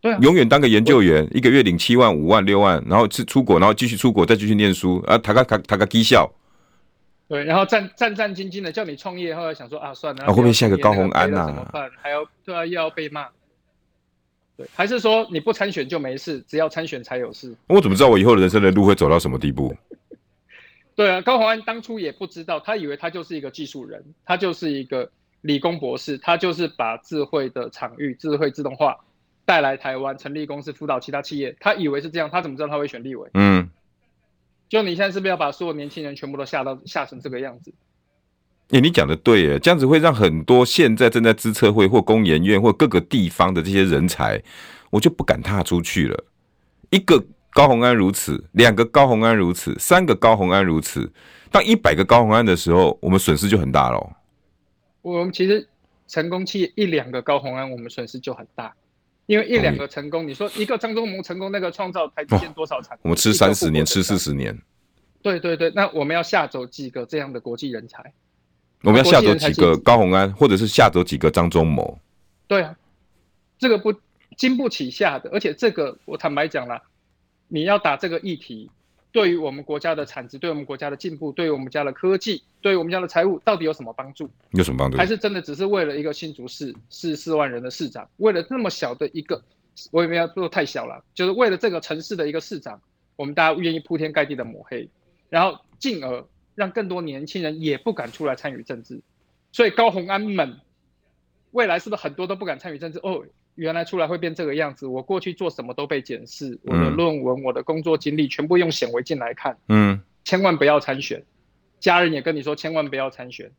对啊，永远当个研究员，一个月领七万、五万、六万，然后去出国，然后继续出国，再继续念书啊，他个他他个绩效。对，然后战战战兢兢的叫你创业，后来想说啊，算了，啊，会不会下一个高虹安呐？怎么办？还要对啊，又要被骂。对，还是说你不参选就没事，只要参选才有事？我怎么知道我以后的人生的路会走到什么地步？对啊，高虹安当初也不知道，他以为他就是一个技术人，他就是一个理工博士，他就是把智慧的场域、智慧自动化带来台湾，成立公司辅导其他企业，他以为是这样，他怎么知道他会选立委？嗯，就你现在是不是要把所有年轻人全部都吓到吓成这个样子？欸，你讲的对耶，这样子会让很多现在正在资策会或工研院或各个地方的这些人才，我就不敢踏出去了。一个。高虹安如此，两个高虹安如此，三个高虹安如此。当一百个高虹安的时候，我们损失就很大喽。我们其实成功企业一两个高虹安，我们损失就很大，因为一两个成功，你说一个张忠谋成功，那个创造台积电多少产、哦？我们吃三十年，吃四十年。对对对，那我们要下走几个这样的国际人才？我们要下走几个高鸿安，或者是下走几个张忠谋？对啊，这个不经不起下的，而且这个我坦白讲了。你要打这个议题，对于我们国家的产值、对我们国家的进步、对于我们家的科技、对于我们家的财务，到底有什么帮助？有什么帮助？还是真的只是为了一个新竹市四四万人的市长，为了那么小的一个，我也没有说太小了，就是为了这个城市的一个市长，我们大家愿意铺天盖地的抹黑，然后进而让更多年轻人也不敢出来参与政治，所以高红安们未来是不是很多都不敢参与政治？哦。原来出来会变这个样子，我过去做什么都被检视，我的论文、我的工作经历全部用显微镜来看。嗯，千万不要参选，家人也跟你说千万不要参选，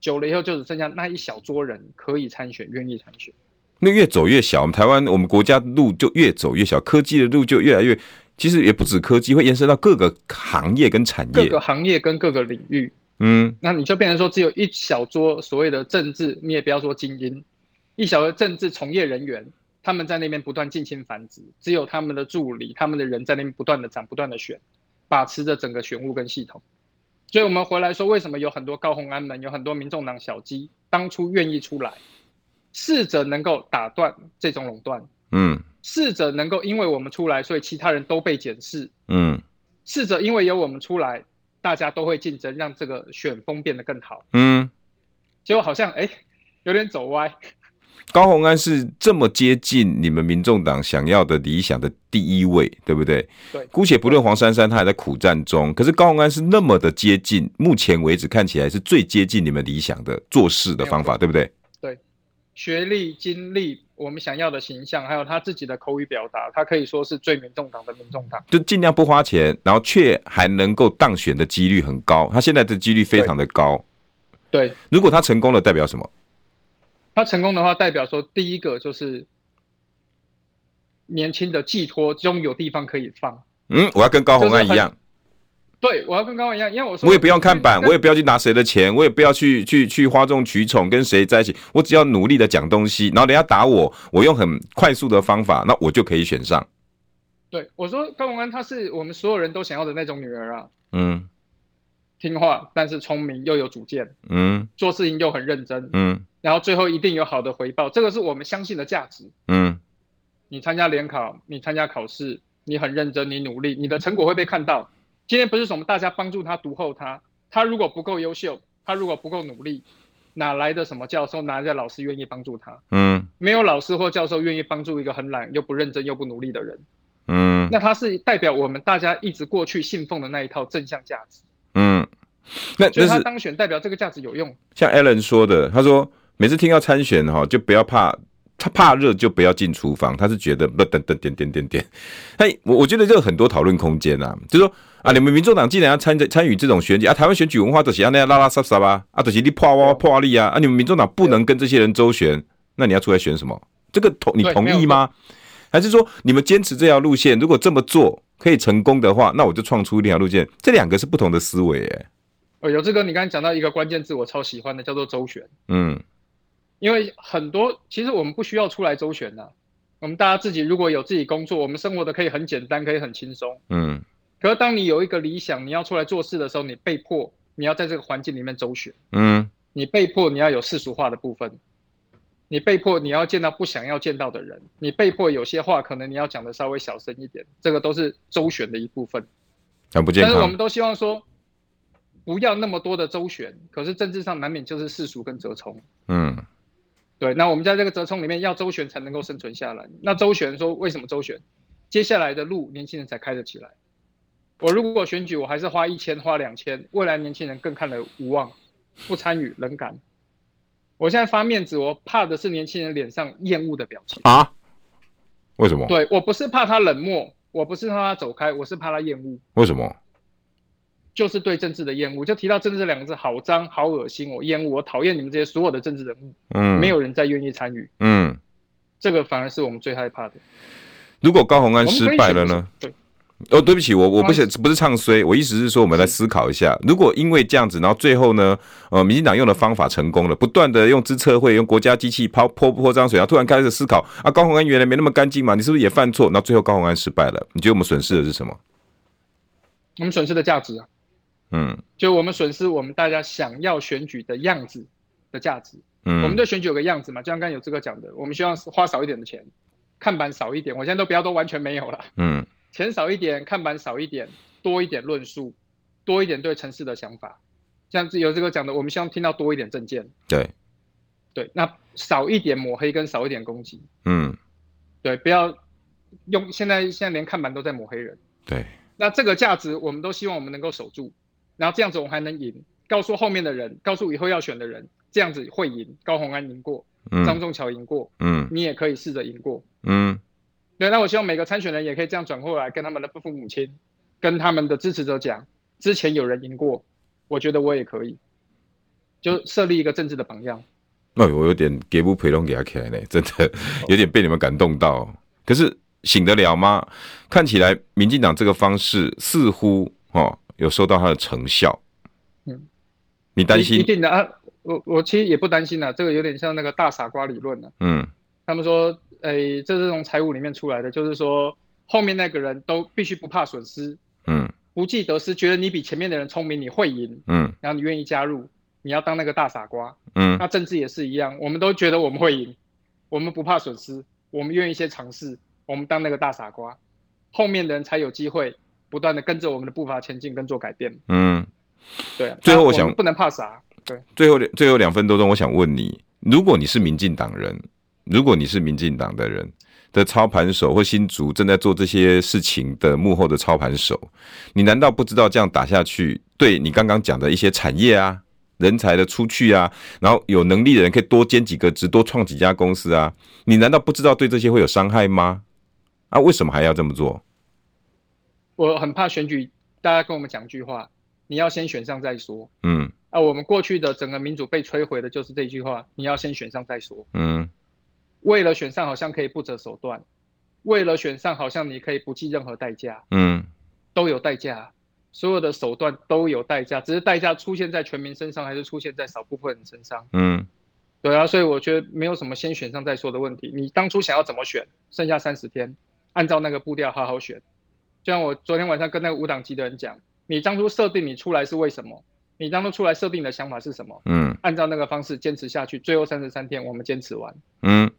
久了以后就只剩下那一小撮人可以参选，愿意参选。那越走越小，我们台湾我们国家的路就越走越小，科技的路就越来越，其实也不止科技，会延伸到各个行业跟产业，各个行业跟各个领域。嗯，那你就变成说只有一小撮所谓的政治，你也不要说精英。一小的政治从业人员，他们在那边不断近亲繁殖，只有他们的助理、他们的人在那边不断的涨、不断的选，把持着整个选务跟系统。所以，我们回来说，为什么有很多高虹安门，有很多民众党小鸡，当初愿意出来，试着能够打断这种垄断，嗯，试着能够因为我们出来，所以其他人都被检视，嗯，试着因为有我们出来，大家都会竞争，让这个选风变得更好，嗯，结果好像哎，有点走歪。高鸿安是这么接近你们民众党想要的理想的第一位，对不对？对。姑且不论黄珊珊，她还在苦战中。可是高鸿安是那么的接近，目前为止看起来是最接近你们理想的做事的方法，对不对？对。学历、经历，我们想要的形象，还有他自己的口语表达，他可以说是最民众党的民众党。就尽量不花钱，然后却还能够当选的几率很高。他现在的几率非常的高。对。如果他成功了，代表什么？他成功的话，代表说第一个就是年轻的寄托终于有地方可以放。嗯，我要跟高虹安一样。对，我要跟高虹安一样，因为我说我也不用看板，我也不要去拿谁的钱，我也不要去去去哗众取宠，跟谁在一起，我只要努力的讲东西，然后人家打我，我用很快速的方法，那我就可以选上。对，我说高虹安，她是我们所有人都想要的那种女儿啊。嗯。听话，但是聪明又有主见，嗯，做事情又很认真，嗯，然后最后一定有好的回报，这个是我们相信的价值，嗯，你参加联考，你参加考试，你很认真，你努力，你的成果会被看到。今天不是什么大家帮助他读后他，他如果不够优秀，他如果不够努力，哪来的什么教授，哪来的老师愿意帮助他？嗯，没有老师或教授愿意帮助一个很懒又不认真又不努力的人，嗯，那他是代表我们大家一直过去信奉的那一套正向价值。嗯，那就是他当选代表这个价值有用。像 Alan 说的，他说每次听到参选哈，就不要怕，他怕热就不要进厨房。他是觉得不等等点点点点。哎，我我觉得这有很多讨论空间啊，就是说啊，你们民众党既然要参参与这种选举啊，台湾选举文化都是要那样拉拉撒撒吧，啊，都是你破哇破力啊，啊，你们民众党不能跟这些人周旋，那你要出来选什么？这个同你同意吗？还是说你们坚持这条路线？如果这么做？可以成功的话，那我就创出一条路线。这两个是不同的思维，哎。哦，有志哥，你刚才讲到一个关键字，我超喜欢的，叫做周旋。嗯，因为很多其实我们不需要出来周旋的，我们大家自己如果有自己工作，我们生活的可以很简单，可以很轻松。嗯。可是当你有一个理想，你要出来做事的时候，你被迫你要在这个环境里面周旋。嗯。你被迫你要有世俗化的部分。你被迫你要见到不想要见到的人，你被迫有些话可能你要讲的稍微小声一点，这个都是周旋的一部分。很不健康。但是我们都希望说，不要那么多的周旋，可是政治上难免就是世俗跟折冲。嗯，对。那我们在这个折冲里面要周旋才能够生存下来。那周旋说为什么周旋？接下来的路年轻人才开得起来。我如果选举，我还是花一千花两千，未来年轻人更看了无望，不参与冷感。我现在发面子，我怕的是年轻人脸上厌恶的表情啊？为什么？对，我不是怕他冷漠，我不是怕他走开，我是怕他厌恶。为什么？就是对政治的厌恶。就提到政治这两个字，好脏，好恶心，我厌恶，我讨厌你们这些所有的政治人物。嗯，没有人再愿意参与。嗯，这个反而是我们最害怕的。如果高虹安失败了呢？对。哦，对不起，我我不想不是唱衰，我意思是说，我们来思考一下，如果因为这样子，然后最后呢，呃，民进党用的方法成功了，不断的用资策会、用国家机器抛泼泼脏水，然后突然开始思考啊，高虹安原来没那么干净嘛，你是不是也犯错？然后最后高虹安失败了，你觉得我们损失的是什么？我们损失的价值啊，嗯，就我们损失我们大家想要选举的样子的价值，嗯，我们对选举有个样子嘛，就像刚刚有这个讲的，我们希望花少一点的钱，看板少一点，我现在都不要都完全没有了，嗯。钱少一点，看板少一点，多一点论述，多一点对城市的想法。像有这个讲的，我们希望听到多一点政见。对，对，那少一点抹黑跟少一点攻击。嗯，对，不要用现在现在连看板都在抹黑人。对，那这个价值我们都希望我们能够守住，然后这样子我们还能赢，告诉后面的人，告诉以后要选的人，这样子会赢。高虹安赢过，张仲桥赢过，嗯，你也可以试着赢过，嗯，对。那我希望每个参选人也可以这样转过来，跟他们的父母亲，跟他们的支持者讲，之前有人赢过。我觉得我也可以，就设立一个政治的榜样。哎，我有点给不陪同给他起来呢，真的有点被你们感动到。可是醒得了吗？看起来民进党这个方式似乎哦有收到它的成效。嗯，你担心？一定的啊，我我其实也不担心啊，这个有点像那个大傻瓜理论啊。嗯，他们说，哎，这是从财务里面出来的，就是说后面那个人都必须不怕损失。嗯。不计得失，觉得你比前面的人聪明，你会赢，嗯，然后你愿意加入，你要当那个大傻瓜，嗯，那政治也是一样，我们都觉得我们会赢，我们不怕损失，我们愿意先尝试，我们当那个大傻瓜，后面的人才有机会不断的跟着我们的步伐前进跟做改变，嗯，对啊，最后我想我不能怕啥，对，最后最后两分多钟，我想问你，如果你是民进党人，如果你是民进党的人。的操盘手或新竹正在做这些事情的幕后的操盘手，你难道不知道这样打下去，对你刚刚讲的一些产业啊、人才的出去啊，然后有能力的人可以多兼几个职、多创几家公司啊？你难道不知道对这些会有伤害吗？啊，为什么还要这么做？我很怕选举，大家跟我们讲一句话：你要先选上再说。嗯，啊，我们过去的整个民主被摧毁的就是这句话：你要先选上再说。嗯。为了选上，好像可以不择手段；为了选上，好像你可以不计任何代价。嗯，都有代价，所有的手段都有代价，只是代价出现在全民身上，还是出现在少部分人身上。嗯，对啊，所以我觉得没有什么先选上再说的问题。你当初想要怎么选，剩下三十天，按照那个步调好好选。就像我昨天晚上跟那个无党籍的人讲，你当初设定你出来是为什么？你当初出来设定的想法是什么？嗯，按照那个方式坚持下去，最后三十三天我们坚持完。嗯。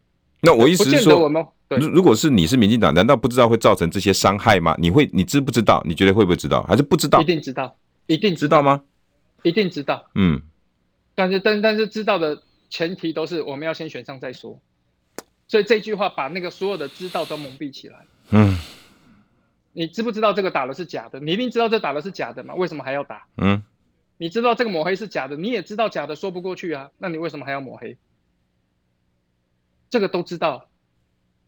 那我意思是说，我们如如果是你是民进党，难道不知道会造成这些伤害吗？你会，你知不知道？你觉得会不会知道？还是不知道？一定知道，一定知道吗？一定知道。嗯，但是但但是知道的前提都是我们要先选上再说。所以这句话把那个所有的知道都蒙蔽起来。嗯，你知不知道这个打的是假的？你一定知道这打的是假的嘛？为什么还要打？嗯，你知道这个抹黑是假的，你也知道假的说不过去啊，那你为什么还要抹黑？这个都知道，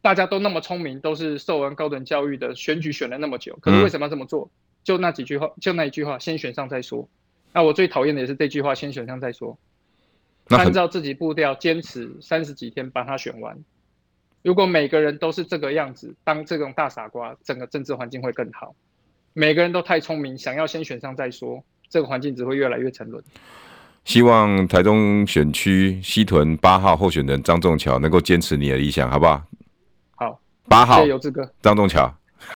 大家都那么聪明，都是受完高等教育的，选举选了那么久，可是为什么要这么做？就那几句话，就那一句话，先选上再说。那我最讨厌的也是这句话，先选上再说。按照自己步调，坚持三十几天把它选完。如果每个人都是这个样子，当这种大傻瓜，整个政治环境会更好。每个人都太聪明，想要先选上再说，这个环境只会越来越沉沦。希望台中选区西屯八号候选人张仲桥能够坚持你的理想，好不好？好，八号，有这个张仲桥。